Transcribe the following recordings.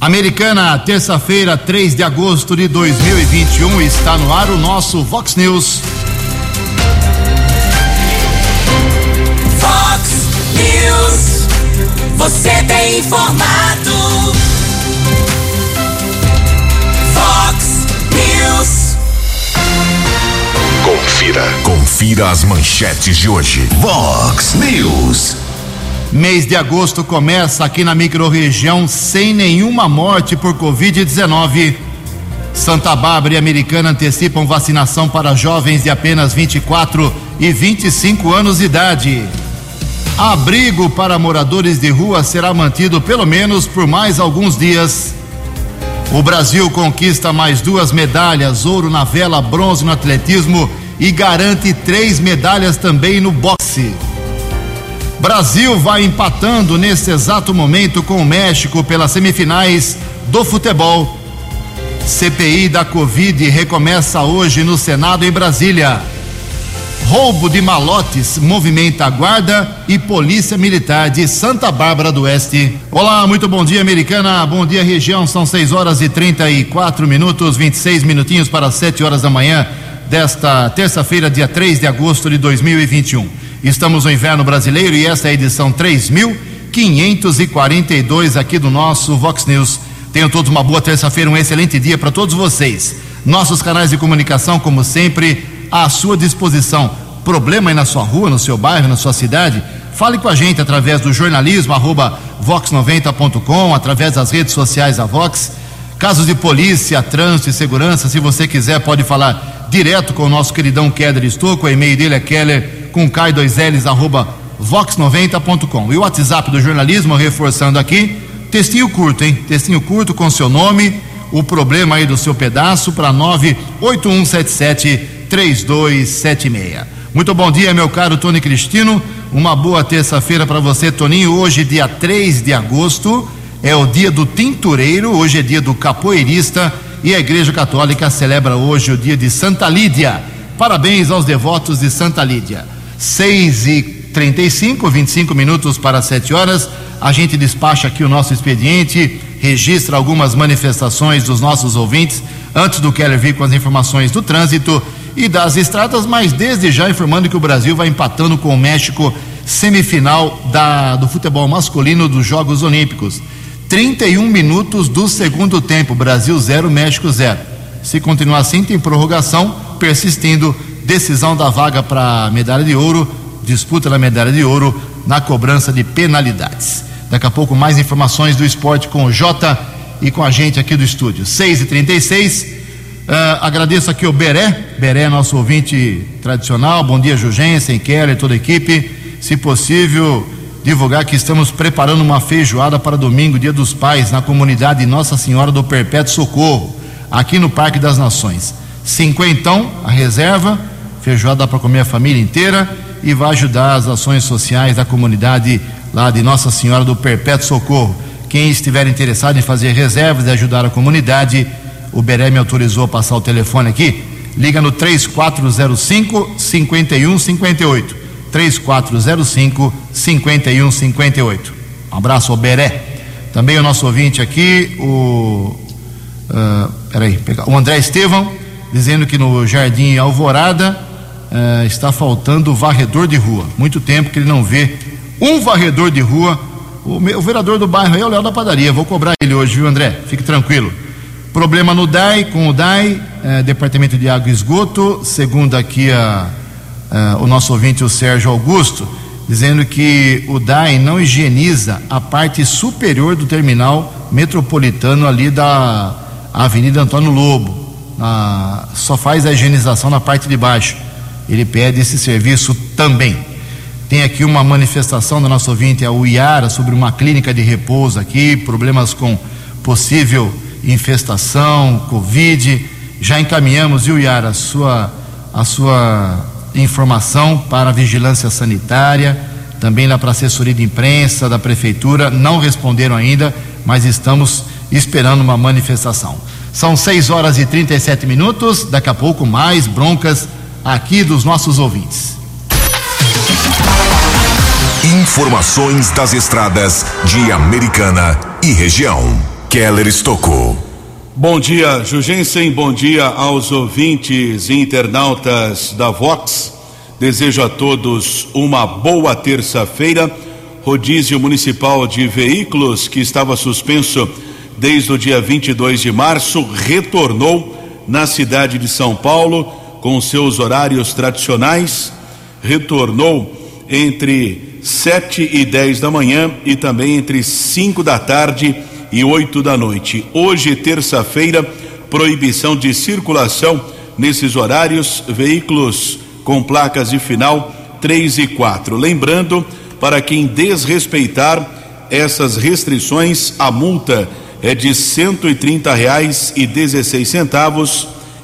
Americana, terça-feira, 3 de agosto de 2021, está no ar o nosso Vox News. Vox News. Você tem informado. Vox News. Confira. Confira as manchetes de hoje. Vox News. Mês de agosto começa aqui na microrregião sem nenhuma morte por Covid-19. Santa Bárbara e Americana antecipam vacinação para jovens de apenas 24 e 25 anos de idade. Abrigo para moradores de rua será mantido pelo menos por mais alguns dias. O Brasil conquista mais duas medalhas: ouro na vela, bronze no atletismo e garante três medalhas também no boxe. Brasil vai empatando nesse exato momento com o México pelas semifinais do futebol. CPI da Covid recomeça hoje no Senado em Brasília. Roubo de malotes movimenta a Guarda e Polícia Militar de Santa Bárbara do Oeste. Olá, muito bom dia, americana. Bom dia, região. São 6 horas e 34 minutos, 26 minutinhos para 7 horas da manhã desta terça-feira, dia 3 de agosto de 2021. Estamos no inverno brasileiro e esta é a edição 3542 aqui do nosso Vox News. Tenham todos uma boa terça-feira, um excelente dia para todos vocês. Nossos canais de comunicação, como sempre, à sua disposição. Problema aí na sua rua, no seu bairro, na sua cidade? Fale com a gente através do jornalismo arroba vox90.com, através das redes sociais da Vox. Casos de polícia, trânsito e segurança, se você quiser, pode falar direto com o nosso queridão Keller Estouco. O e-mail dele é keller com K2Ls arroba vox90.com. E o WhatsApp do jornalismo, reforçando aqui, textinho curto, hein? Textinho curto com seu nome, o problema aí do seu pedaço para 98177 3276. Muito bom dia, meu caro Tony Cristino. Uma boa terça-feira para você, Toninho. Hoje, dia 3 de agosto, é o dia do tintureiro, hoje é dia do capoeirista e a Igreja Católica celebra hoje o dia de Santa Lídia. Parabéns aos devotos de Santa Lídia. 6 e 35, 25 minutos para 7 horas. A gente despacha aqui o nosso expediente, registra algumas manifestações dos nossos ouvintes, antes do Keller vir com as informações do trânsito e das estradas, mas desde já informando que o Brasil vai empatando com o México, semifinal da, do futebol masculino dos Jogos Olímpicos. 31 minutos do segundo tempo, Brasil 0, México 0. Se continuar assim, tem prorrogação, persistindo decisão da vaga para medalha de ouro, disputa da medalha de ouro na cobrança de penalidades. Daqui a pouco mais informações do esporte com o Jota e com a gente aqui do estúdio. 6 e 36 uh, agradeço aqui o Beré, Beré, nosso ouvinte tradicional. Bom dia, Jugensen, Keller, toda a equipe. Se possível, divulgar que estamos preparando uma feijoada para domingo, dia dos pais, na comunidade Nossa Senhora do Perpétuo Socorro, aqui no Parque das Nações. Cinquentão, a reserva, feijoada dá para comer a família inteira e vai ajudar as ações sociais da comunidade lá de Nossa Senhora do Perpétuo Socorro. Quem estiver interessado em fazer reservas e ajudar a comunidade, o Beré me autorizou a passar o telefone aqui. Liga no 3405 5158. 3405 5158. Um abraço ao Beré. Também o nosso ouvinte aqui, o. Uh, peraí, o André Estevão, dizendo que no Jardim Alvorada uh, está faltando varredor de rua. Muito tempo que ele não vê um varredor de rua. O, o vereador do bairro é o Léo da Padaria. Vou cobrar ele hoje, viu, André? Fique tranquilo. Problema no DAI, com o DAI, eh, Departamento de Água e Esgoto, segundo aqui a, a, o nosso ouvinte, o Sérgio Augusto, dizendo que o DAI não higieniza a parte superior do terminal metropolitano ali da Avenida Antônio Lobo. A, só faz a higienização na parte de baixo. Ele pede esse serviço também. Tem aqui uma manifestação da nossa ouvinte, a Uiara, sobre uma clínica de repouso aqui, problemas com possível infestação, Covid. Já encaminhamos, viu, Yara, a sua, a sua informação para a vigilância sanitária, também lá para a assessoria de imprensa da prefeitura. Não responderam ainda, mas estamos esperando uma manifestação. São 6 horas e 37 minutos. Daqui a pouco, mais broncas aqui dos nossos ouvintes. Informações das estradas de Americana e região. Keller Estocou. Bom dia, Jugensen. Bom dia aos ouvintes e internautas da Vox. Desejo a todos uma boa terça-feira. Rodízio Municipal de Veículos, que estava suspenso desde o dia 22 de março, retornou na cidade de São Paulo com seus horários tradicionais. Retornou entre 7 e 10 da manhã e também entre 5 da tarde e 8 da noite. Hoje, terça-feira, proibição de circulação nesses horários, veículos com placas de final 3 e 4. Lembrando, para quem desrespeitar essas restrições, a multa é de 130 reais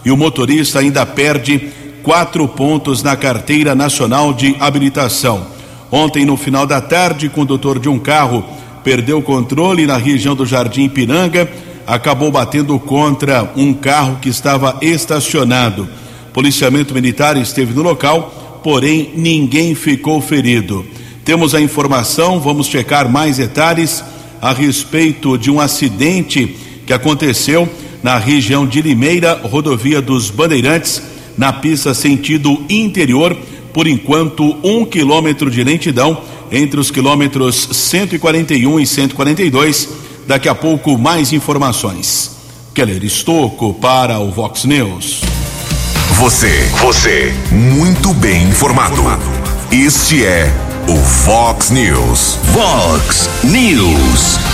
e 16 centavos o motorista ainda perde quatro pontos na carteira nacional de habilitação. Ontem, no final da tarde, condutor de um carro perdeu o controle na região do Jardim Piranga, acabou batendo contra um carro que estava estacionado. Policiamento militar esteve no local, porém ninguém ficou ferido. Temos a informação, vamos checar mais detalhes a respeito de um acidente que aconteceu na região de Limeira, rodovia dos Bandeirantes, na pista sentido interior. Por enquanto, um quilômetro de lentidão entre os quilômetros 141 e 142. Daqui a pouco, mais informações. Keller Estocco para o Vox News. Você, você, muito bem informado. Este é o Vox News. Vox News.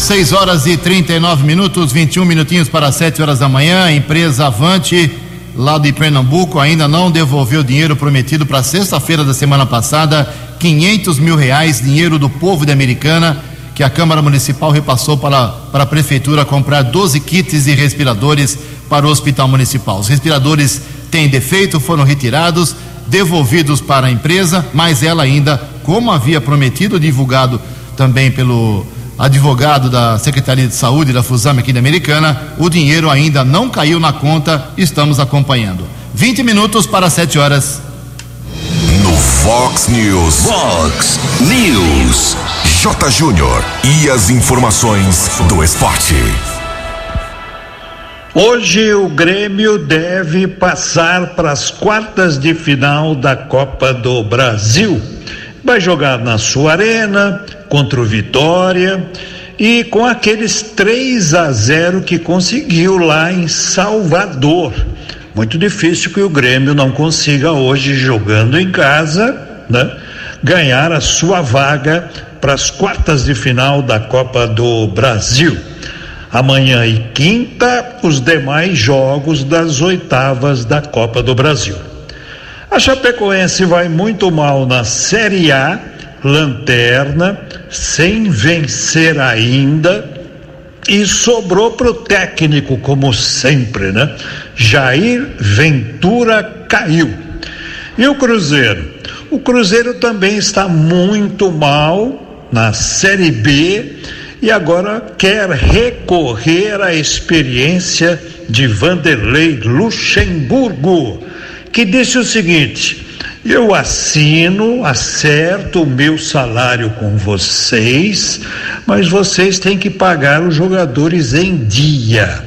6 horas e 39 minutos, 21 minutinhos para 7 horas da manhã. A empresa Avante, lá de Pernambuco, ainda não devolveu o dinheiro prometido para sexta-feira da semana passada 500 mil reais, dinheiro do povo de Americana, que a Câmara Municipal repassou para, para a Prefeitura comprar 12 kits de respiradores para o Hospital Municipal. Os respiradores têm defeito, foram retirados, devolvidos para a empresa, mas ela ainda, como havia prometido, divulgado também pelo advogado da Secretaria de Saúde da Fusame aqui da Americana, o dinheiro ainda não caiu na conta, estamos acompanhando. 20 minutos para 7 horas. No Fox News. Fox News. J. Júnior. E as informações do esporte. Hoje o Grêmio deve passar para as quartas de final da Copa do Brasil. Vai jogar na sua arena contra o Vitória e com aqueles 3 a 0 que conseguiu lá em Salvador. Muito difícil que o Grêmio não consiga hoje jogando em casa, né, ganhar a sua vaga para as quartas de final da Copa do Brasil. Amanhã e quinta, os demais jogos das oitavas da Copa do Brasil. A Chapecoense vai muito mal na Série A, lanterna, sem vencer ainda, e sobrou para o técnico, como sempre, né? Jair Ventura caiu. E o Cruzeiro? O Cruzeiro também está muito mal na Série B e agora quer recorrer à experiência de Vanderlei Luxemburgo, que disse o seguinte: eu assino, acerto o meu salário com vocês, mas vocês têm que pagar os jogadores em dia.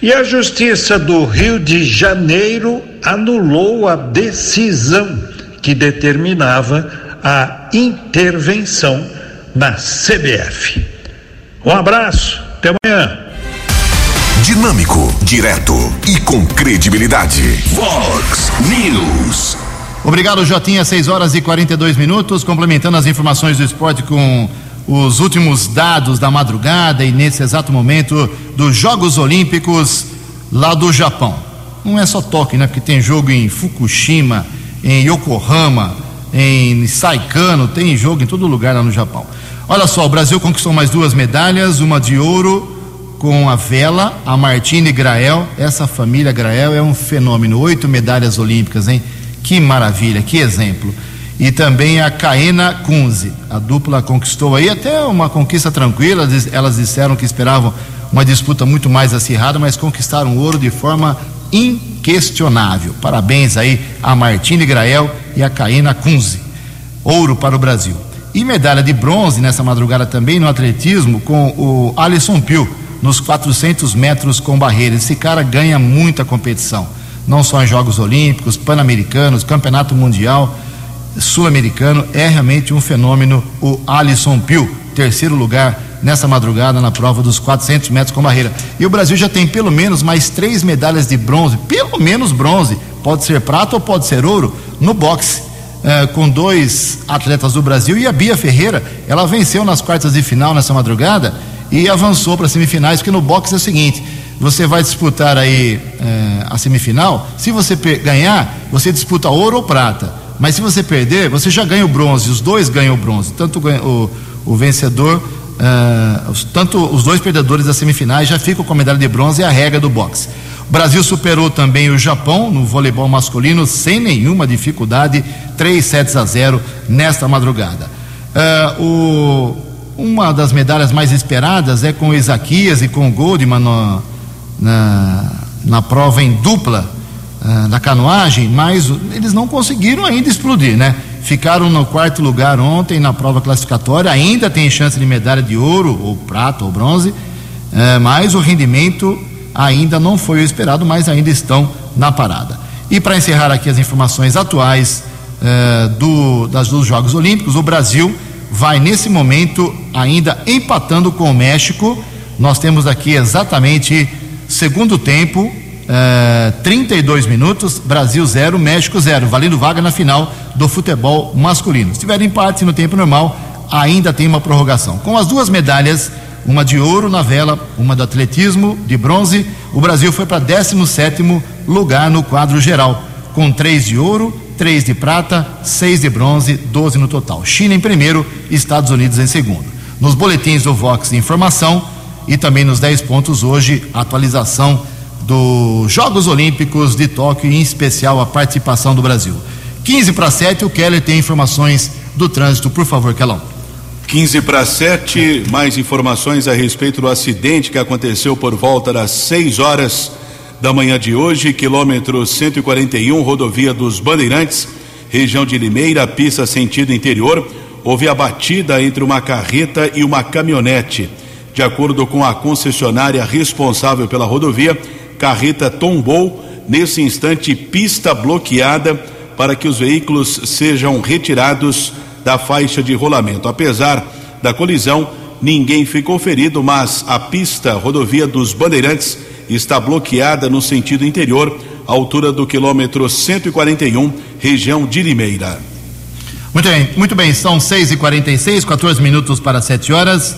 E a Justiça do Rio de Janeiro anulou a decisão que determinava a intervenção na CBF. Um abraço, até amanhã. Dinâmico, direto e com credibilidade. Fox News. Obrigado, Jotinha. 6 horas e 42 minutos. Complementando as informações do esporte com os últimos dados da madrugada e nesse exato momento dos Jogos Olímpicos lá do Japão. Não é só Tóquio, né? Porque tem jogo em Fukushima, em Yokohama, em Saikano, tem jogo em todo lugar lá no Japão. Olha só, o Brasil conquistou mais duas medalhas, uma de ouro com a vela, a Martine Grael. Essa família Grael é um fenômeno. Oito medalhas olímpicas, hein? Que maravilha, que exemplo. E também a Caena Kunze. A dupla conquistou aí até uma conquista tranquila. Elas disseram que esperavam uma disputa muito mais acirrada, mas conquistaram ouro de forma inquestionável. Parabéns aí a Martine Grael e a Caena Kunze. Ouro para o Brasil. E medalha de bronze nessa madrugada também no atletismo com o Alisson Pio, nos 400 metros com barreira. Esse cara ganha muita competição, não só em Jogos Olímpicos, Pan-Americanos, Campeonato Mundial, Sul-Americano. É realmente um fenômeno o Alisson Pio, terceiro lugar nessa madrugada na prova dos 400 metros com barreira. E o Brasil já tem pelo menos mais três medalhas de bronze, pelo menos bronze, pode ser prata ou pode ser ouro, no boxe. eh, com dois atletas do Brasil e a Bia Ferreira, ela venceu nas quartas de final nessa madrugada e avançou para as semifinais, porque no boxe é o seguinte: você vai disputar aí eh, a semifinal, se você ganhar, você disputa ouro ou prata. Mas se você perder, você já ganha o bronze, os dois ganham o bronze, tanto o, o vencedor, eh, os- tanto os dois perdedores das semifinais já ficam com a medalha de bronze, é a regra do boxe. O Brasil superou também o Japão no voleibol masculino sem nenhuma dificuldade, 3 sets a 0 nesta madrugada. Eh, o- uma das medalhas mais esperadas é com o Isaquias e com o Goldman no- na, na prova em dupla ah, na canoagem, mas eles não conseguiram ainda explodir, né? Ficaram no quarto lugar ontem na prova classificatória, ainda tem chance de medalha de ouro, ou prata, ou bronze, eh, mas o rendimento ainda não foi o esperado, mas ainda estão na parada. E para encerrar aqui as informações atuais eh, do, das, dos Jogos Olímpicos, o Brasil vai nesse momento ainda empatando com o México. Nós temos aqui exatamente segundo tempo, eh, 32 minutos, Brasil 0, México 0, valendo vaga na final do futebol masculino. Se tiver empate no tempo normal, ainda tem uma prorrogação. Com as duas medalhas, uma de ouro na vela, uma do atletismo de bronze, o Brasil foi para 17º lugar no quadro geral, com três de ouro, três de prata, seis de bronze, 12 no total. China em primeiro, Estados Unidos em segundo. Nos boletins do Vox Informação e também nos 10 pontos hoje, atualização dos Jogos Olímpicos de Tóquio, em especial a participação do Brasil. 15 para 7, o Keller tem informações do trânsito, por favor, Kelão. 15 para 7, mais informações a respeito do acidente que aconteceu por volta das 6 horas da manhã de hoje, quilômetro 141, rodovia dos Bandeirantes, região de Limeira, pista sentido interior. Houve a batida entre uma carreta e uma caminhonete. De acordo com a concessionária responsável pela rodovia, carreta tombou. Nesse instante, pista bloqueada para que os veículos sejam retirados da faixa de rolamento. Apesar da colisão, ninguém ficou ferido, mas a pista rodovia dos Bandeirantes está bloqueada no sentido interior, altura do quilômetro 141, região de Limeira. Muito bem, muito bem, são 6h46, 14 minutos para 7 horas.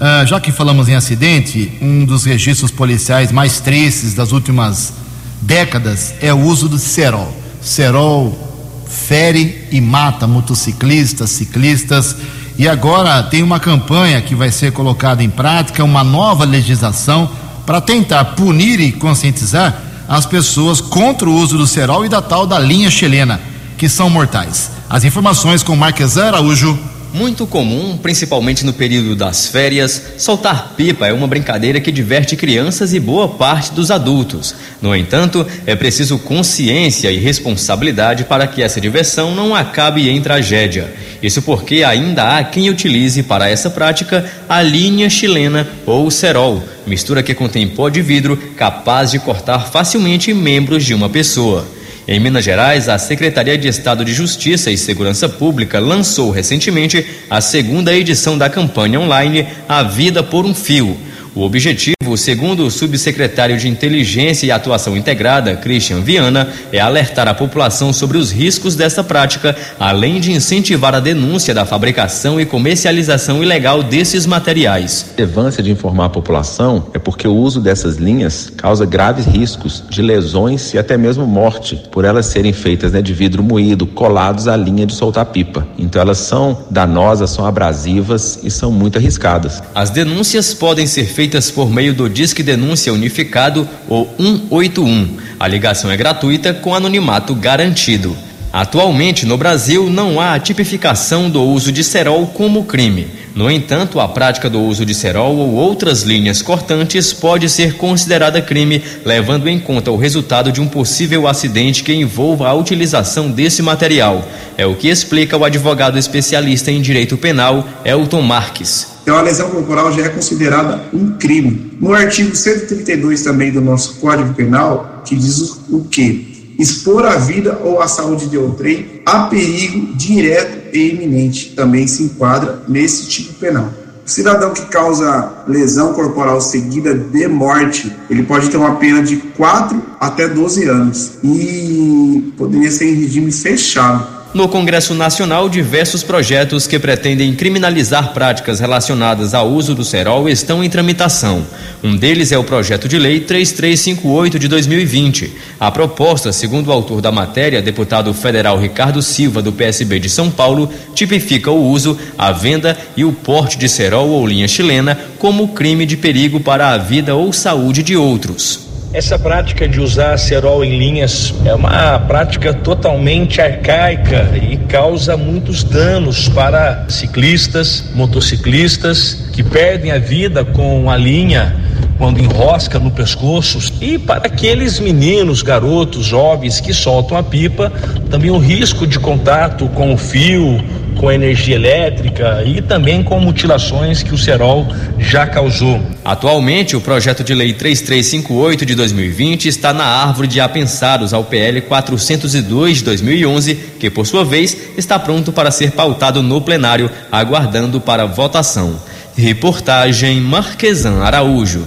Ah, já que falamos em acidente, um dos registros policiais mais tristes das últimas décadas é o uso do cerol. Cerol fere e mata motociclistas, ciclistas. E agora tem uma campanha que vai ser colocada em prática, uma nova legislação para tentar punir e conscientizar as pessoas contra o uso do cerol e da tal da linha chilena, que são mortais. As informações com Marques Araújo. Muito comum, principalmente no período das férias, soltar pipa é uma brincadeira que diverte crianças e boa parte dos adultos. No entanto, é preciso consciência e responsabilidade para que essa diversão não acabe em tragédia. Isso porque ainda há quem utilize para essa prática a linha chilena ou cerol, mistura que contém pó de vidro capaz de cortar facilmente membros de uma pessoa. Em Minas Gerais, a Secretaria de Estado de Justiça e Segurança Pública lançou recentemente a segunda edição da campanha online A Vida por um Fio. O objetivo, segundo o subsecretário de Inteligência e Atuação Integrada, Christian Viana, é alertar a população sobre os riscos dessa prática, além de incentivar a denúncia da fabricação e comercialização ilegal desses materiais. A relevância de informar a população é porque o uso dessas linhas causa graves riscos de lesões e até mesmo morte, por elas serem feitas né, de vidro moído, colados à linha de soltar pipa. Então elas são danosas, são abrasivas e são muito arriscadas. As denúncias podem ser feitas por meio do Disque Denúncia Unificado ou 181. A ligação é gratuita com anonimato garantido. Atualmente no Brasil não há tipificação do uso de cerol como crime. No entanto, a prática do uso de cerol ou outras linhas cortantes pode ser considerada crime, levando em conta o resultado de um possível acidente que envolva a utilização desse material. É o que explica o advogado especialista em direito penal, Elton Marques. Então a lesão corporal já é considerada um crime. No artigo 132 também do nosso Código Penal, que diz o quê? Expor a vida ou a saúde de outrem a perigo direto e iminente também se enquadra nesse tipo penal. O cidadão que causa lesão corporal seguida de morte, ele pode ter uma pena de 4 até 12 anos e poderia ser em regime fechado. No Congresso Nacional, diversos projetos que pretendem criminalizar práticas relacionadas ao uso do cerol estão em tramitação. Um deles é o projeto de lei 3358 de 2020. A proposta, segundo o autor da matéria, deputado federal Ricardo Silva, do PSB de São Paulo, tipifica o uso, a venda e o porte de cerol ou linha chilena como crime de perigo para a vida ou saúde de outros. Essa prática de usar cerol em linhas é uma prática totalmente arcaica e causa muitos danos para ciclistas, motociclistas que perdem a vida com a linha quando enrosca no pescoço. E para aqueles meninos, garotos, jovens que soltam a pipa, também o risco de contato com o fio, com energia elétrica e também com mutilações que o cerol já causou. Atualmente, o projeto de lei 3358 de 2020 está na árvore de apensados ao PL 402 de 2011, que por sua vez está pronto para ser pautado no plenário, aguardando para votação. Reportagem Marquesan Araújo.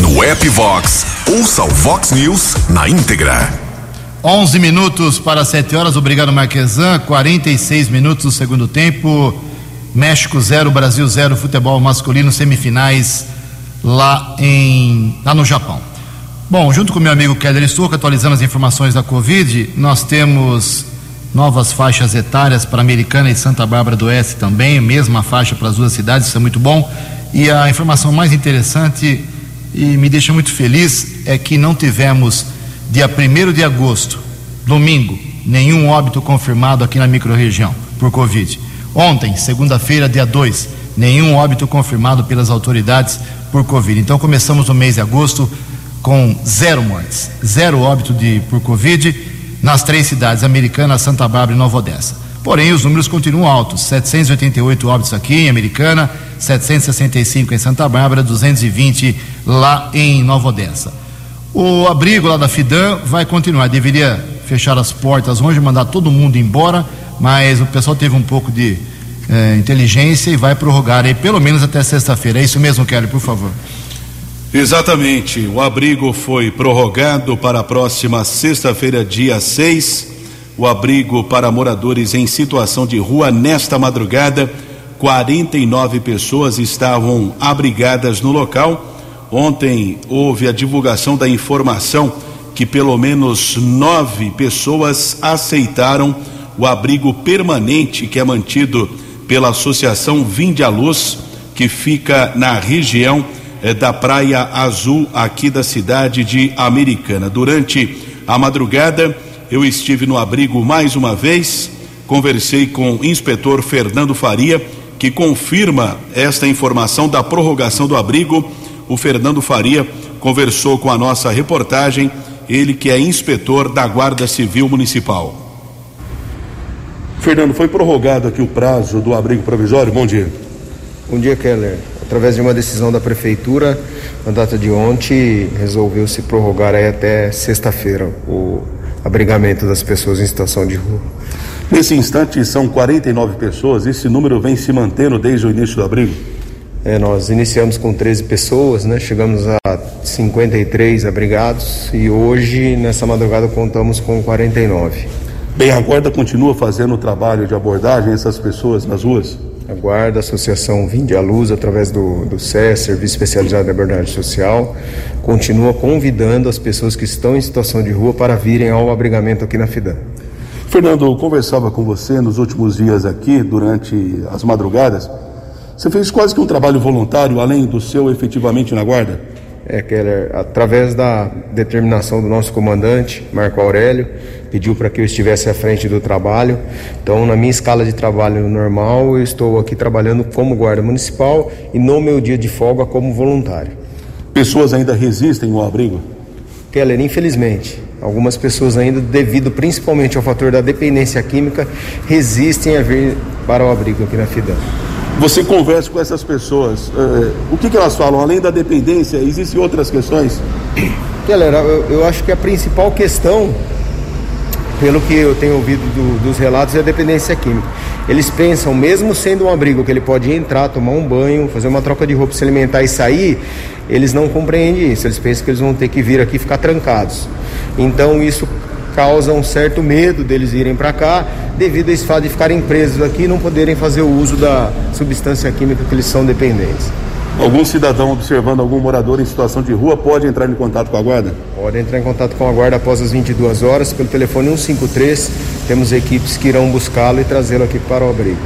No app Vox, ouça o Vox News na íntegra. 11 minutos para 7 horas. Obrigado, Marquesan. 46 minutos do segundo tempo. México 0, Brasil 0, futebol masculino, semifinais lá, em, lá no Japão. Bom, junto com meu amigo Keller Stuck, atualizando as informações da Covid, nós temos novas faixas etárias para Americana e Santa Bárbara do Oeste também, mesma faixa para as duas cidades, isso é muito bom. E a informação mais interessante e me deixa muito feliz é que não tivemos dia 1 de agosto, domingo, nenhum óbito confirmado aqui na microrregião por Covid. Ontem, segunda-feira, dia 2, nenhum óbito confirmado pelas autoridades por Covid. Então começamos o mês de agosto com zero mortes, zero óbito de, por Covid nas três cidades, Americana, Santa Bárbara e Nova Odessa. Porém, os números continuam altos: 788 óbitos aqui em Americana, 765 em Santa Bárbara, 220 lá em Nova Odessa. O abrigo lá da Fidan vai continuar. Deveria fechar as portas hoje, mandar todo mundo embora, mas o pessoal teve um pouco de eh, inteligência e vai prorrogar aí pelo menos até sexta-feira. É isso mesmo, Kelly, por favor. Exatamente. O abrigo foi prorrogado para a próxima sexta-feira, dia 6. O abrigo para moradores em situação de rua nesta madrugada. 49 pessoas estavam abrigadas no local Ontem houve a divulgação da informação que pelo menos nove pessoas aceitaram o abrigo permanente que é mantido pela Associação Vinde à Luz, que fica na região eh, da Praia Azul, aqui da cidade de Americana. Durante a madrugada, eu estive no abrigo mais uma vez, conversei com o inspetor Fernando Faria, que confirma esta informação da prorrogação do abrigo o Fernando Faria conversou com a nossa reportagem, ele que é inspetor da Guarda Civil Municipal. Fernando, foi prorrogado aqui o prazo do abrigo provisório? Bom dia. Bom dia, Keller. Através de uma decisão da Prefeitura, na data de ontem, resolveu se prorrogar aí até sexta-feira o abrigamento das pessoas em situação de rua. Nesse instante, são 49 pessoas, esse número vem se mantendo desde o início do abrigo? É, nós iniciamos com 13 pessoas, né? chegamos a 53 abrigados e hoje, nessa madrugada, contamos com 49. Bem, a Guarda continua fazendo o trabalho de abordagem dessas pessoas nas ruas? A Guarda, a Associação Vinde à Luz, através do, do SES, Serviço Especializado de Abordagem Social, continua convidando as pessoas que estão em situação de rua para virem ao abrigamento aqui na FIDAN. Fernando, eu conversava com você nos últimos dias aqui, durante as madrugadas, você fez quase que um trabalho voluntário, além do seu efetivamente na guarda? É, Keller, através da determinação do nosso comandante, Marco Aurélio, pediu para que eu estivesse à frente do trabalho. Então, na minha escala de trabalho normal, eu estou aqui trabalhando como guarda municipal e no meu dia de folga como voluntário. Pessoas ainda resistem ao abrigo? Keller, infelizmente, algumas pessoas ainda, devido principalmente ao fator da dependência química, resistem a vir para o abrigo aqui na FIDAM. Você conversa com essas pessoas, eh, o que, que elas falam? Além da dependência, existem outras questões? Galera, eu, eu acho que a principal questão, pelo que eu tenho ouvido do, dos relatos, é a dependência química. Eles pensam, mesmo sendo um abrigo que ele pode entrar, tomar um banho, fazer uma troca de roupa, se alimentar e sair, eles não compreendem isso. Eles pensam que eles vão ter que vir aqui e ficar trancados. Então isso causa um certo medo deles irem para cá, devido a esse fato de ficarem presos aqui e não poderem fazer o uso da substância química que eles são dependentes. Algum cidadão observando algum morador em situação de rua pode entrar em contato com a guarda? Pode entrar em contato com a guarda após as 22 horas pelo telefone 153. Temos equipes que irão buscá-lo e trazê-lo aqui para o abrigo.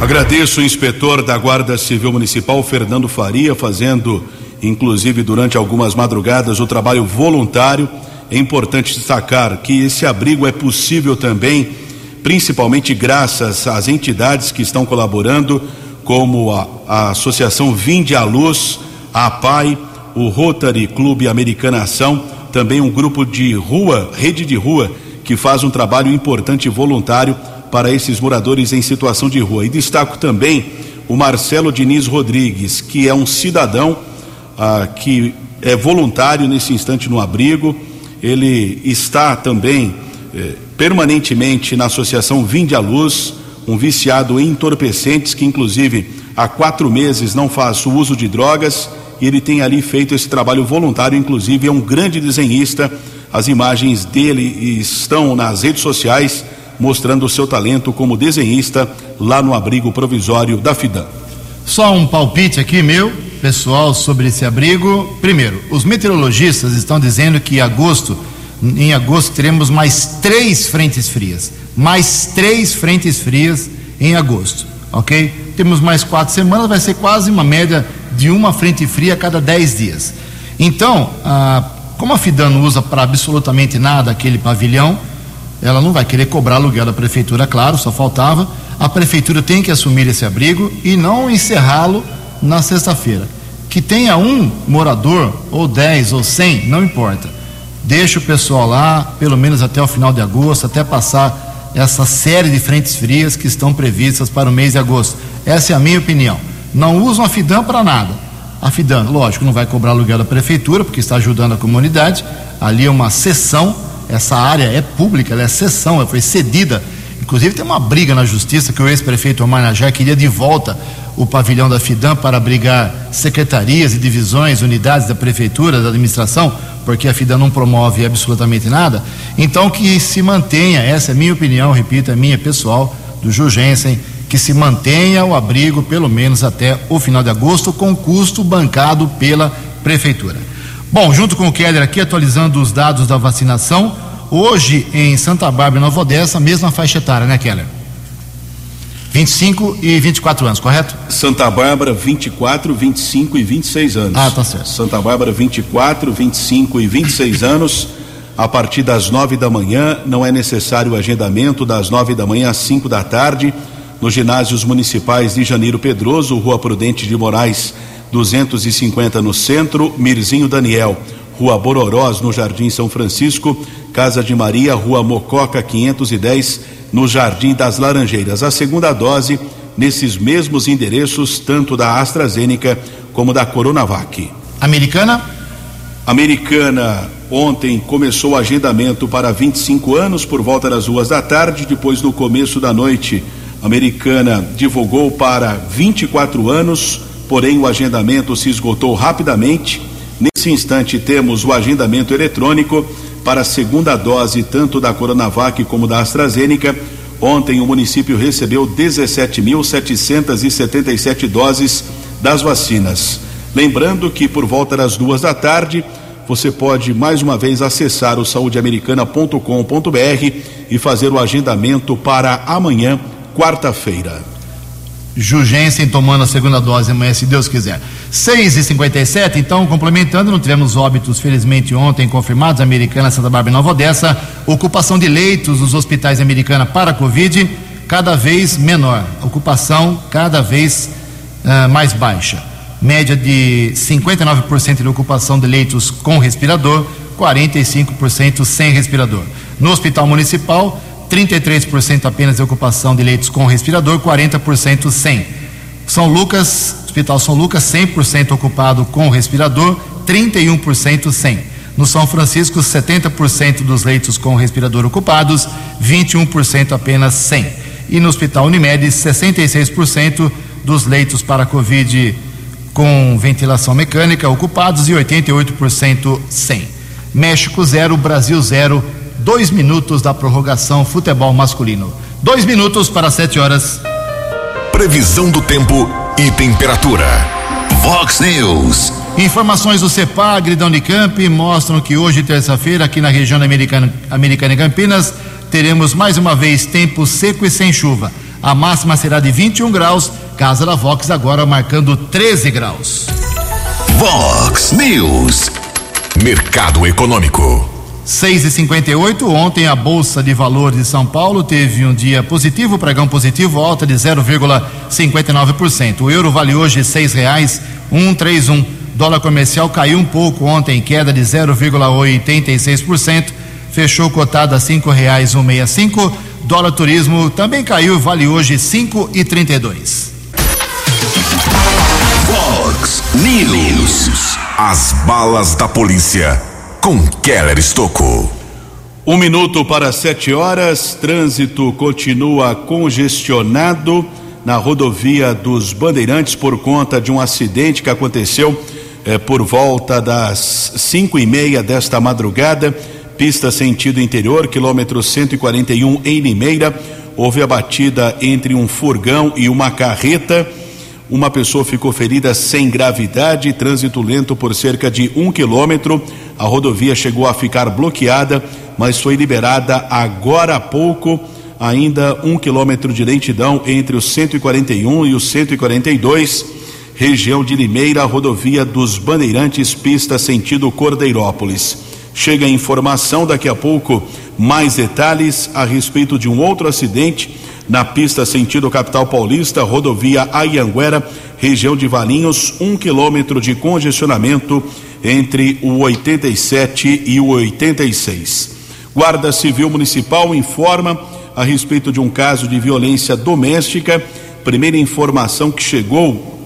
Agradeço o inspetor da Guarda Civil Municipal, Fernando Faria, fazendo, inclusive durante algumas madrugadas, o trabalho voluntário. É importante destacar que esse abrigo é possível também, principalmente graças às entidades que estão colaborando como a, a Associação Vinde à Luz, a PAI, o Rotary Clube Americana Ação, também um grupo de rua, rede de rua, que faz um trabalho importante voluntário para esses moradores em situação de rua. E destaco também o Marcelo Diniz Rodrigues, que é um cidadão ah, que é voluntário nesse instante no abrigo. Ele está também eh, permanentemente na Associação Vinde à Luz, um viciado em entorpecentes que, inclusive, há quatro meses não faz o uso de drogas e ele tem ali feito esse trabalho voluntário, inclusive é um grande desenhista. As imagens dele estão nas redes sociais mostrando o seu talento como desenhista lá no abrigo provisório da FIDAM. Só um palpite aqui meu, pessoal, sobre esse abrigo. Primeiro, os meteorologistas estão dizendo que em agosto, em agosto teremos mais três frentes frias mais três frentes frias em agosto, ok? Temos mais quatro semanas, vai ser quase uma média de uma frente fria a cada dez dias. Então, como a Fidan não usa para absolutamente nada aquele pavilhão, ela não vai querer cobrar aluguel da prefeitura, claro, só faltava. A prefeitura tem que assumir esse abrigo e não encerrá-lo na sexta-feira. Que tenha um morador, ou dez, ou cem, não importa. Deixa o pessoal lá, pelo menos até o final de agosto, até passar essa série de frentes frias que estão previstas para o mês de agosto. Essa é a minha opinião. Não usam a FIDAM para nada. A FIDAM, lógico, não vai cobrar aluguel da prefeitura, porque está ajudando a comunidade. Ali é uma sessão, essa área é pública, ela é sessão, ela foi cedida. Inclusive tem uma briga na justiça que o ex-prefeito Omar Najá queria de volta o pavilhão da FIDAM para abrigar secretarias e divisões, unidades da prefeitura, da administração, porque a FIDAM não promove absolutamente nada. Então que se mantenha, essa é minha opinião, repito, é minha pessoal, do Jugensen, que se mantenha o abrigo pelo menos até o final de agosto, com custo bancado pela prefeitura. Bom, junto com o Keller aqui, atualizando os dados da vacinação, hoje em Santa Bárbara e Nova Odessa, mesma faixa etária, né, Keller? 25 e 24 anos, correto? Santa Bárbara, 24, 25 e 26 anos. Ah, tá certo. Santa Bárbara, 24, 25 e 26 anos. A partir das 9 da manhã, não é necessário agendamento, das 9 da manhã às 5 da tarde, nos ginásios municipais de Janeiro Pedroso, Rua Prudente de Moraes, 250 no centro, Mirzinho Daniel, Rua Bororós, no Jardim São Francisco, Casa de Maria, Rua Mococa, 510 no Jardim das Laranjeiras. A segunda dose nesses mesmos endereços, tanto da AstraZeneca como da Coronavac. Americana? Americana, ontem começou o agendamento para 25 anos por volta das duas da tarde, depois no começo da noite. Americana divulgou para 24 anos, porém o agendamento se esgotou rapidamente. Nesse instante temos o agendamento eletrônico para a segunda dose, tanto da Coronavac como da AstraZeneca. Ontem o município recebeu 17.777 doses das vacinas. Lembrando que por volta das duas da tarde você pode mais uma vez acessar o saudeamericana.com.br e fazer o agendamento para amanhã, quarta-feira. Jugensen tomando a segunda dose amanhã, se Deus quiser. 6 e 57 então, complementando, não tivemos óbitos, felizmente, ontem confirmados, Americana, Santa Bárbara e Nova Odessa. Ocupação de leitos nos hospitais Americana para Covid, cada vez menor. Ocupação cada vez uh, mais baixa. Média de 59% de ocupação de leitos com respirador, 45% sem respirador. No Hospital Municipal, 33% apenas de ocupação de leitos com respirador, 40% sem. São Lucas, Hospital São Lucas, 100% ocupado com respirador, 31% sem. No São Francisco, 70% dos leitos com respirador ocupados, 21% apenas sem. E no Hospital Unimed, 66% dos leitos para Covid com ventilação mecânica ocupados e 88% sem. México 0, Brasil 0 dois minutos da prorrogação futebol masculino. Dois minutos para sete horas. Previsão do tempo e temperatura. Vox News. Informações do CEPAG da Unicamp mostram que hoje, terça-feira, aqui na região americana, americana e Campinas, teremos mais uma vez tempo seco e sem chuva. A máxima será de 21 graus, Casa da Vox agora marcando 13 graus. Vox News. Mercado Econômico. 6 e 58 ontem a Bolsa de Valores de São Paulo teve um dia positivo, pregão positivo, alta de 0,59%. O euro vale hoje seis reais um três um. Dólar comercial caiu um pouco ontem, queda de 0,86%, fechou cotado a cinco reais um meia cinco. Dólar turismo também caiu, vale hoje cinco e trinta e dois. Fox News. As balas da polícia com Keller Estocou. Um minuto para sete horas, trânsito continua congestionado na rodovia dos Bandeirantes por conta de um acidente que aconteceu eh, por volta das cinco e meia desta madrugada, pista sentido interior, quilômetro 141 em Limeira. Houve a batida entre um furgão e uma carreta. Uma pessoa ficou ferida sem gravidade, trânsito lento por cerca de um quilômetro. A rodovia chegou a ficar bloqueada, mas foi liberada agora há pouco. Ainda um quilômetro de lentidão entre o 141 e o 142, região de Limeira, rodovia dos Bandeirantes, pista sentido Cordeirópolis. Chega a informação daqui a pouco, mais detalhes a respeito de um outro acidente na pista sentido capital paulista, rodovia Ayanguera, região de Valinhos, um quilômetro de congestionamento entre o 87 e o 86. Guarda Civil Municipal informa a respeito de um caso de violência doméstica. Primeira informação que chegou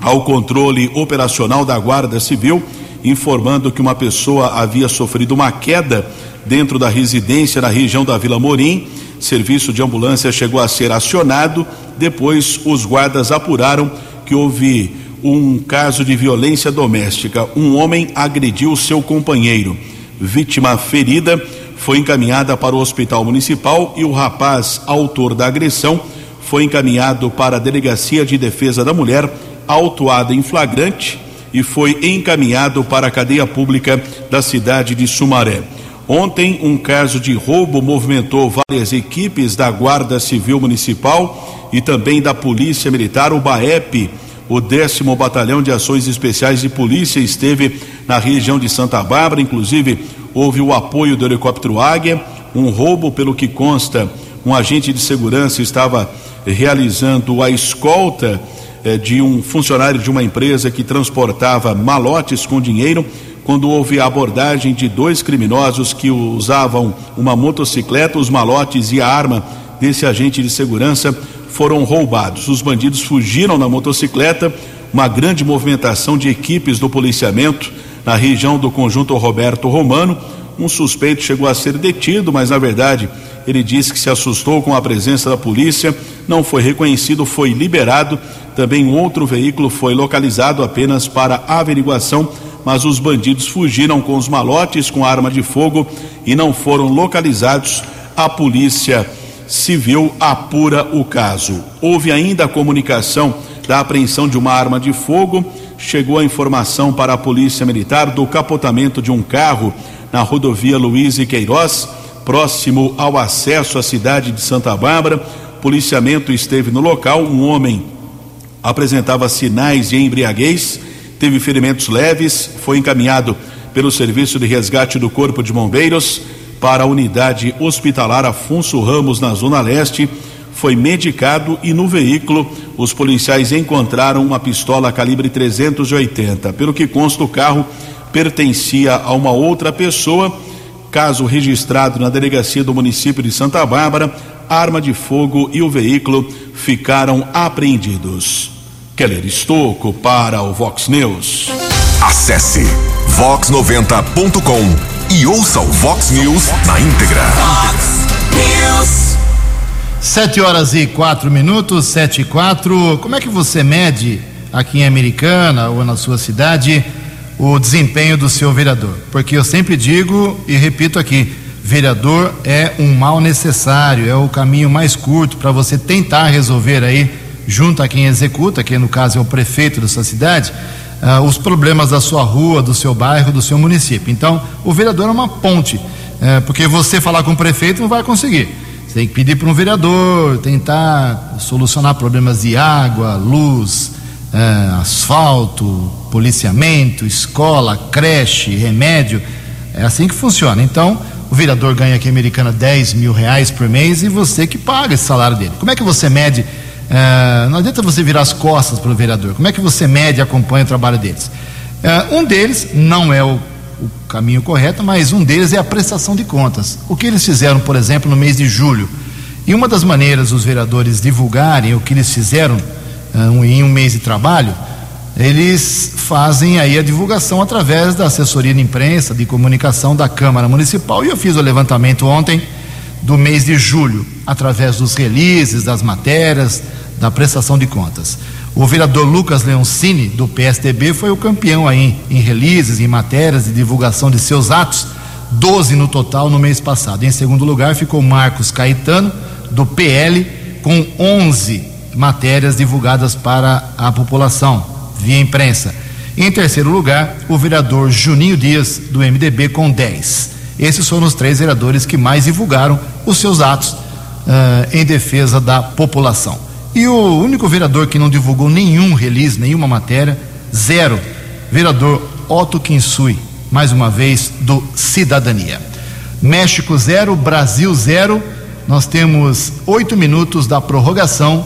ao controle operacional da Guarda Civil, informando que uma pessoa havia sofrido uma queda dentro da residência na região da Vila Morim serviço de ambulância chegou a ser acionado. Depois, os guardas apuraram que houve um caso de violência doméstica. Um homem agrediu seu companheiro. Vítima ferida foi encaminhada para o hospital municipal e o rapaz, autor da agressão, foi encaminhado para a Delegacia de Defesa da Mulher, autuada em flagrante, e foi encaminhado para a cadeia pública da cidade de Sumaré. Ontem, um caso de roubo movimentou várias equipes da Guarda Civil Municipal e também da Polícia Militar. O BAEP, o décimo Batalhão de Ações Especiais de Polícia, esteve na região de Santa Bárbara. Inclusive, houve o apoio do helicóptero Águia. Um roubo, pelo que consta, um agente de segurança estava realizando a escolta eh, de um funcionário de uma empresa que transportava malotes com dinheiro quando houve a abordagem de dois criminosos que usavam uma motocicleta, os malotes e a arma desse agente de segurança foram roubados. Os bandidos fugiram na motocicleta, uma grande movimentação de equipes do policiamento na região do conjunto Roberto Romano. Um suspeito chegou a ser detido, mas na verdade ele disse que se assustou com a presença da polícia, não foi reconhecido, foi liberado. Também outro veículo foi localizado apenas para averiguação mas os bandidos fugiram com os malotes com arma de fogo e não foram localizados. A polícia civil apura o caso. Houve ainda a comunicação da apreensão de uma arma de fogo. Chegou a informação para a polícia militar do capotamento de um carro na rodovia Luiz e Queiroz, próximo ao acesso à cidade de Santa Bárbara. Policiamento esteve no local. Um homem apresentava sinais de embriaguez, teve ferimentos leves, foi encaminhado pelo Serviço de Resgate do Corpo de Bombeiros para a unidade hospitalar Afonso Ramos, na Zona Leste. Foi medicado e no veículo os policiais encontraram uma pistola calibre 380. Pelo que consta, o carro pertencia a uma outra pessoa. Caso registrado na delegacia do município de Santa Bárbara, arma de fogo e o veículo ficaram apreendidos. Keller Estocco para o Vox News. Acesse vox90.com e ouça o Vox News na íntegra. Vox News. Sete horas e quatro minutos, sete e quatro. Como é que você mede aqui em Americana ou na sua cidade o desempenho do seu vereador? Porque eu sempre digo e repito aqui, vereador é um mal necessário, é o caminho mais curto para você tentar resolver aí, junto a quem executa, que no caso é o prefeito da sua cidade, ah, os problemas da sua rua, do seu bairro, do seu município. Então, o vereador é uma ponte, eh, porque você falar com o prefeito não vai conseguir. Você tem que pedir para um vereador, tentar solucionar problemas de água, luz, eh, asfalto, policiamento, escola, creche, remédio. É assim que funciona. Então, o vereador ganha aqui em Americana 10 mil reais por mês e você que paga esse salário dele. Como é que você mede? Eh, não adianta você virar as costas para o vereador. Como é que você mede e acompanha o trabalho deles? Eh, um deles não é o, o caminho correto, mas um deles é a prestação de contas. O que eles fizeram, por exemplo, no mês de julho? E uma das maneiras dos vereadores divulgarem o que eles fizeram eh, um- em um mês de trabalho, eles fazem aí a divulgação através da assessoria de imprensa, de comunicação da Câmara Municipal. E eu fiz o levantamento ontem do mês de julho, através dos releases, das matérias, da prestação de contas. O vereador Lucas Leoncini, do PSDB, foi o campeão aí em releases, em matérias de divulgação de seus atos, 12 no total no mês passado. Em segundo lugar ficou Marcos Caetano, do PL, com 11 matérias divulgadas para a população, via imprensa. Em terceiro lugar, o vereador Juninho Dias, do MDB, com 10. Esses foram os três vereadores que mais divulgaram os seus atos ah, em defesa da população. E o único vereador que não divulgou nenhum release, nenhuma matéria, zero, vereador Otto Kinsui, mais uma vez, do Cidadania. México zero, Brasil zero. Nós temos oito minutos da prorrogação,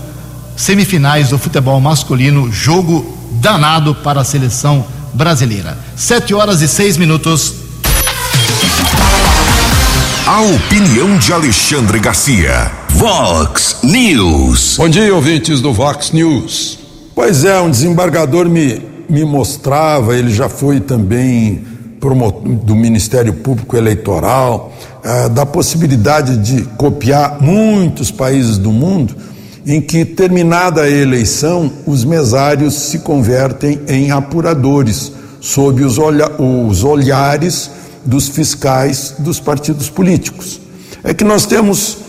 semifinais do futebol masculino, jogo danado para a seleção brasileira. Sete horas e seis minutos. A opinião de Alexandre Garcia. Vox News. Bom dia, ouvintes do Vox News. Pois é, um desembargador me, me mostrava, ele já foi também do Ministério Público Eleitoral, ah, da possibilidade de copiar muitos países do mundo em que, terminada a eleição, os mesários se convertem em apuradores, sob os, olha- os olhares dos fiscais dos partidos políticos. É que nós temos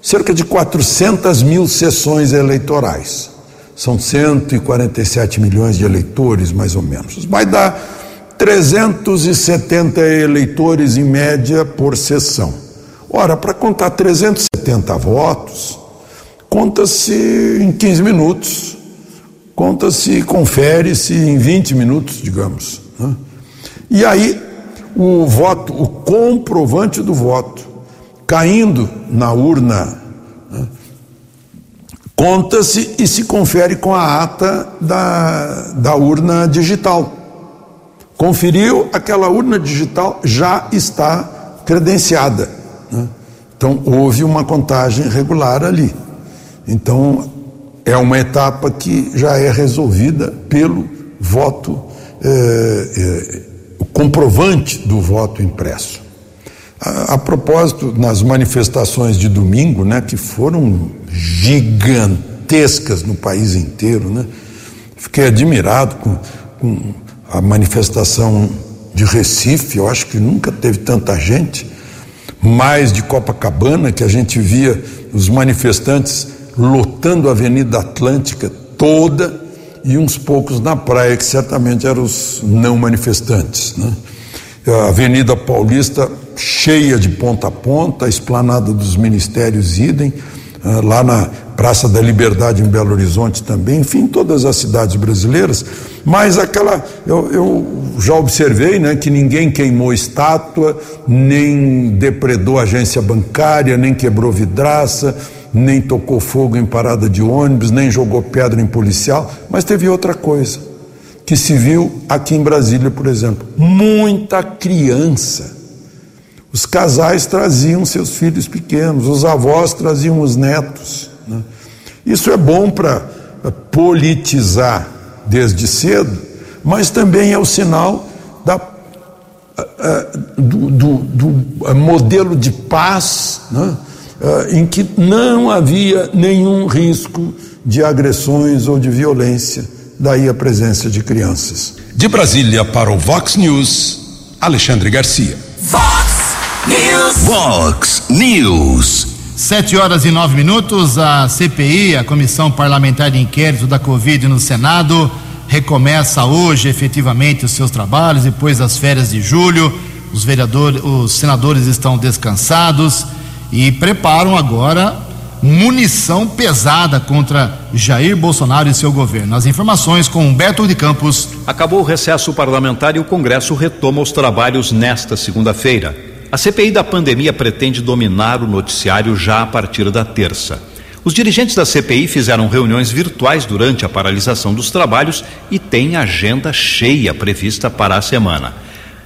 cerca de 400 mil sessões eleitorais. São 147 milhões de eleitores, mais ou menos. Vai dar 370 eleitores em média por sessão. Ora, para contar 370 votos, conta-se em 15 minutos, conta-se, confere-se em 20 minutos, digamos. né? E aí, o voto, o comprovante do voto, caindo na urna, né, conta-se e se confere com a ata da, da urna digital. Conferiu, aquela urna digital já está credenciada. né? Então, houve uma contagem regular ali. Então, é uma etapa que já é resolvida pelo voto, eh, eh, o comprovante do voto impresso. A, a propósito, nas manifestações de domingo, né, que foram gigantescas no país inteiro, né, fiquei admirado com, com a manifestação de Recife, eu acho que nunca teve tanta gente, mais de Copacabana, que a gente via os manifestantes lotando a Avenida Atlântica toda e uns poucos na praia, que certamente eram os não manifestantes. Né? A Avenida Paulista cheia de ponta a ponta, a esplanada dos ministérios idem, ah, lá na Praça da Liberdade em Belo Horizonte também, enfim, todas as cidades brasileiras. Mas aquela, eu, eu já observei, né, que ninguém queimou estátua, nem depredou agência bancária, nem quebrou vidraça, nem tocou fogo em parada de ônibus, nem jogou pedra em policial, mas teve outra coisa que se viu aqui em Brasília, por exemplo, muita criança. Os casais traziam seus filhos pequenos, os avós traziam os netos. Né? Isso é bom para politizar desde cedo, mas também é o sinal da, do, do, do modelo de paz né? em que não havia nenhum risco de agressões ou de violência daí a presença de crianças. De Brasília para o Vox News, Alexandre Garcia. Vox News. Vox News. Sete horas e nove minutos, a CPI, a Comissão Parlamentar de Inquérito da Covid no Senado, recomeça hoje efetivamente os seus trabalhos, depois das férias de julho. Os vereadores, os senadores estão descansados e preparam agora munição pesada contra Jair Bolsonaro e seu governo. As informações com Humberto de Campos. Acabou o recesso parlamentar e o Congresso retoma os trabalhos nesta segunda-feira. A CPI da pandemia pretende dominar o noticiário já a partir da terça. Os dirigentes da CPI fizeram reuniões virtuais durante a paralisação dos trabalhos e têm agenda cheia prevista para a semana.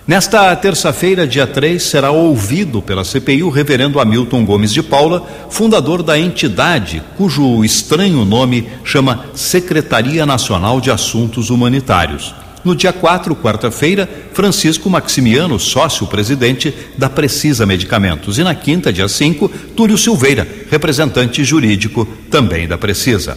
Nesta terça-feira, dia 3, será ouvido pela CPI o reverendo Hamilton Gomes de Paula, fundador da entidade cujo estranho nome chama Secretaria Nacional de Assuntos Humanitários. No dia 4, quarta-feira, Francisco Maximiano, sócio-presidente da Precisa Medicamentos. E na quinta, dia 5, Túlio Silveira, representante jurídico também da Precisa.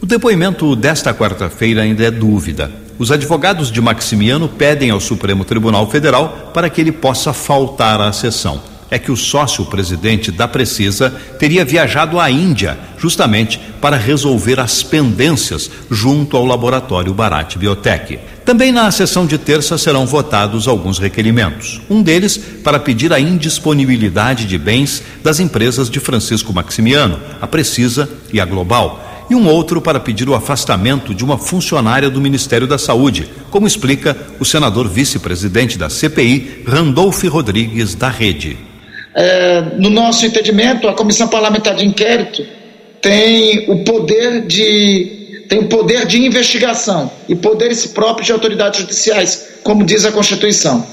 O depoimento desta quarta-feira ainda é dúvida. Os advogados de Maximiano pedem ao Supremo Tribunal Federal para que ele possa faltar à sessão. É que o sócio-presidente da Precisa teria viajado à Índia justamente para resolver as pendências junto ao laboratório Bharat Biotech. Também na sessão de terça serão votados alguns requerimentos. Um deles para pedir a indisponibilidade de bens das empresas de Francisco Maximiano, a Precisa e a Global e um outro para pedir o afastamento de uma funcionária do Ministério da Saúde, como explica o senador vice-presidente da CPI, Randolph Rodrigues, da Rede. É, no nosso entendimento, a Comissão Parlamentar de Inquérito tem o poder de tem o poder de investigação e poderes próprios de autoridades judiciais, como diz a Constituição.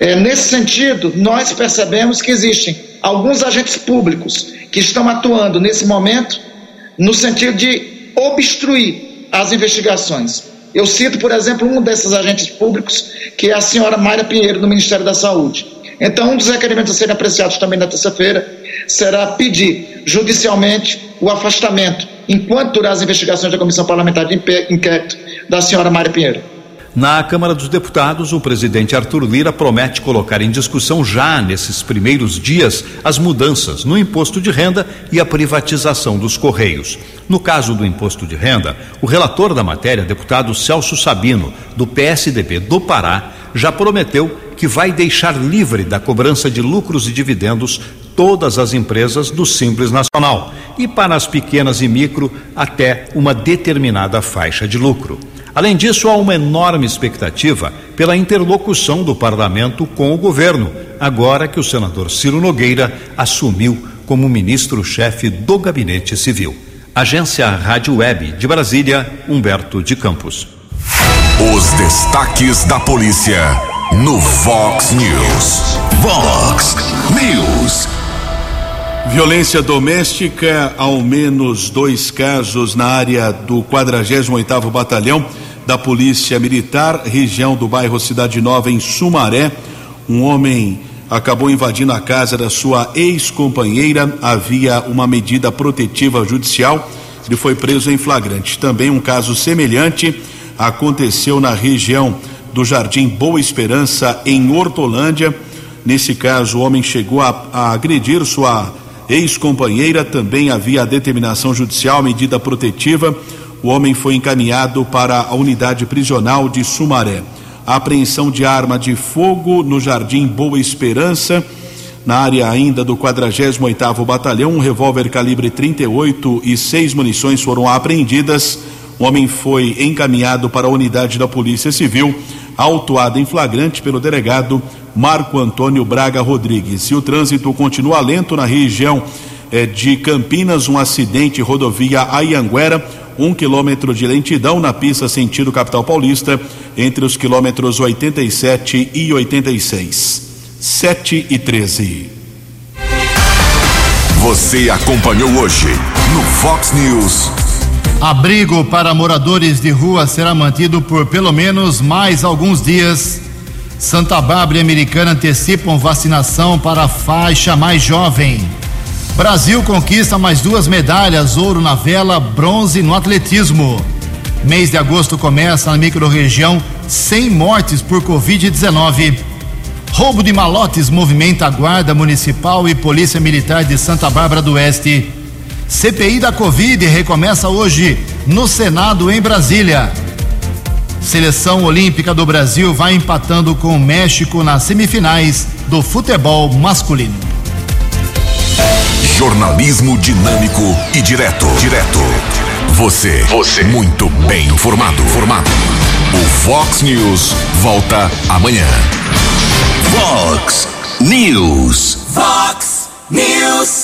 É, nesse sentido, nós percebemos que existem alguns agentes públicos que estão atuando nesse momento no sentido de obstruir as investigações. Eu cito, por exemplo, um desses agentes públicos, que é a senhora Mayra Pinheiro, do Ministério da Saúde. Então, um dos requerimentos a serem apreciados também na terça-feira será pedir judicialmente o afastamento, enquanto durar as investigações da Comissão Parlamentar de Inquérito, da senhora Mayra Pinheiro. Na Câmara dos Deputados, o presidente Arthur Lira promete colocar em discussão já nesses primeiros dias as mudanças no imposto de renda e a privatização dos Correios. No caso do imposto de renda, o relator da matéria, deputado Celso Sabino, do PSDB do Pará, já prometeu que vai deixar livre da cobrança de lucros e dividendos todas as empresas do Simples Nacional e para as pequenas e micro até uma determinada faixa de lucro. Além disso, há uma enorme expectativa pela interlocução do parlamento com o governo, agora que o senador Ciro Nogueira assumiu como ministro-chefe do Gabinete Civil. Agência Rádio Web de Brasília, Humberto de Campos. Os destaques da polícia no Vox News. Vox News. Violência doméstica, ao menos dois casos na área do 48º Batalhão da Polícia Militar, região do bairro Cidade Nova, em Sumaré. Um homem acabou invadindo a casa da sua ex-companheira. Havia uma medida protetiva judicial. Ele foi preso em flagrante. Também um caso semelhante aconteceu na região do Jardim Boa Esperança, em Hortolândia. Nesse caso, o homem chegou a, a agredir sua ex-companheira. Também havia a determinação judicial, medida protetiva o homem foi encaminhado para a unidade prisional de Sumaré. A apreensão de arma de fogo no Jardim Boa Esperança. Na área ainda do 48º Batalhão, um revólver calibre 38 e seis munições foram apreendidas. O homem foi encaminhado para a unidade da Polícia Civil, autuado em flagrante pelo delegado Marco Antônio Braga Rodrigues. E o trânsito continua lento na região eh, de Campinas, um acidente rodovia Ayanguera, um quilômetro de lentidão na pista sentido capital paulista, entre os quilômetros 87 e 86. 7 e 13. Você acompanhou hoje no Fox News. Abrigo para moradores de rua será mantido por pelo menos mais alguns dias. Santa Bárbara e Americana antecipam vacinação para a faixa mais jovem. Brasil conquista mais duas medalhas: ouro na vela, bronze no atletismo. Mês de agosto começa na microrregião sem mortes por Covid-19. Roubo de malotes movimenta a Guarda Municipal e Polícia Militar de Santa Bárbara do Oeste. CPI da Covid recomeça hoje no Senado em Brasília. Seleção Olímpica do Brasil vai empatando com o México nas semifinais do futebol masculino. Jornalismo dinâmico e direto. Direto. Você. Você. Muito bem informado. Formado. O Fox News volta amanhã. Fox News. Fox News.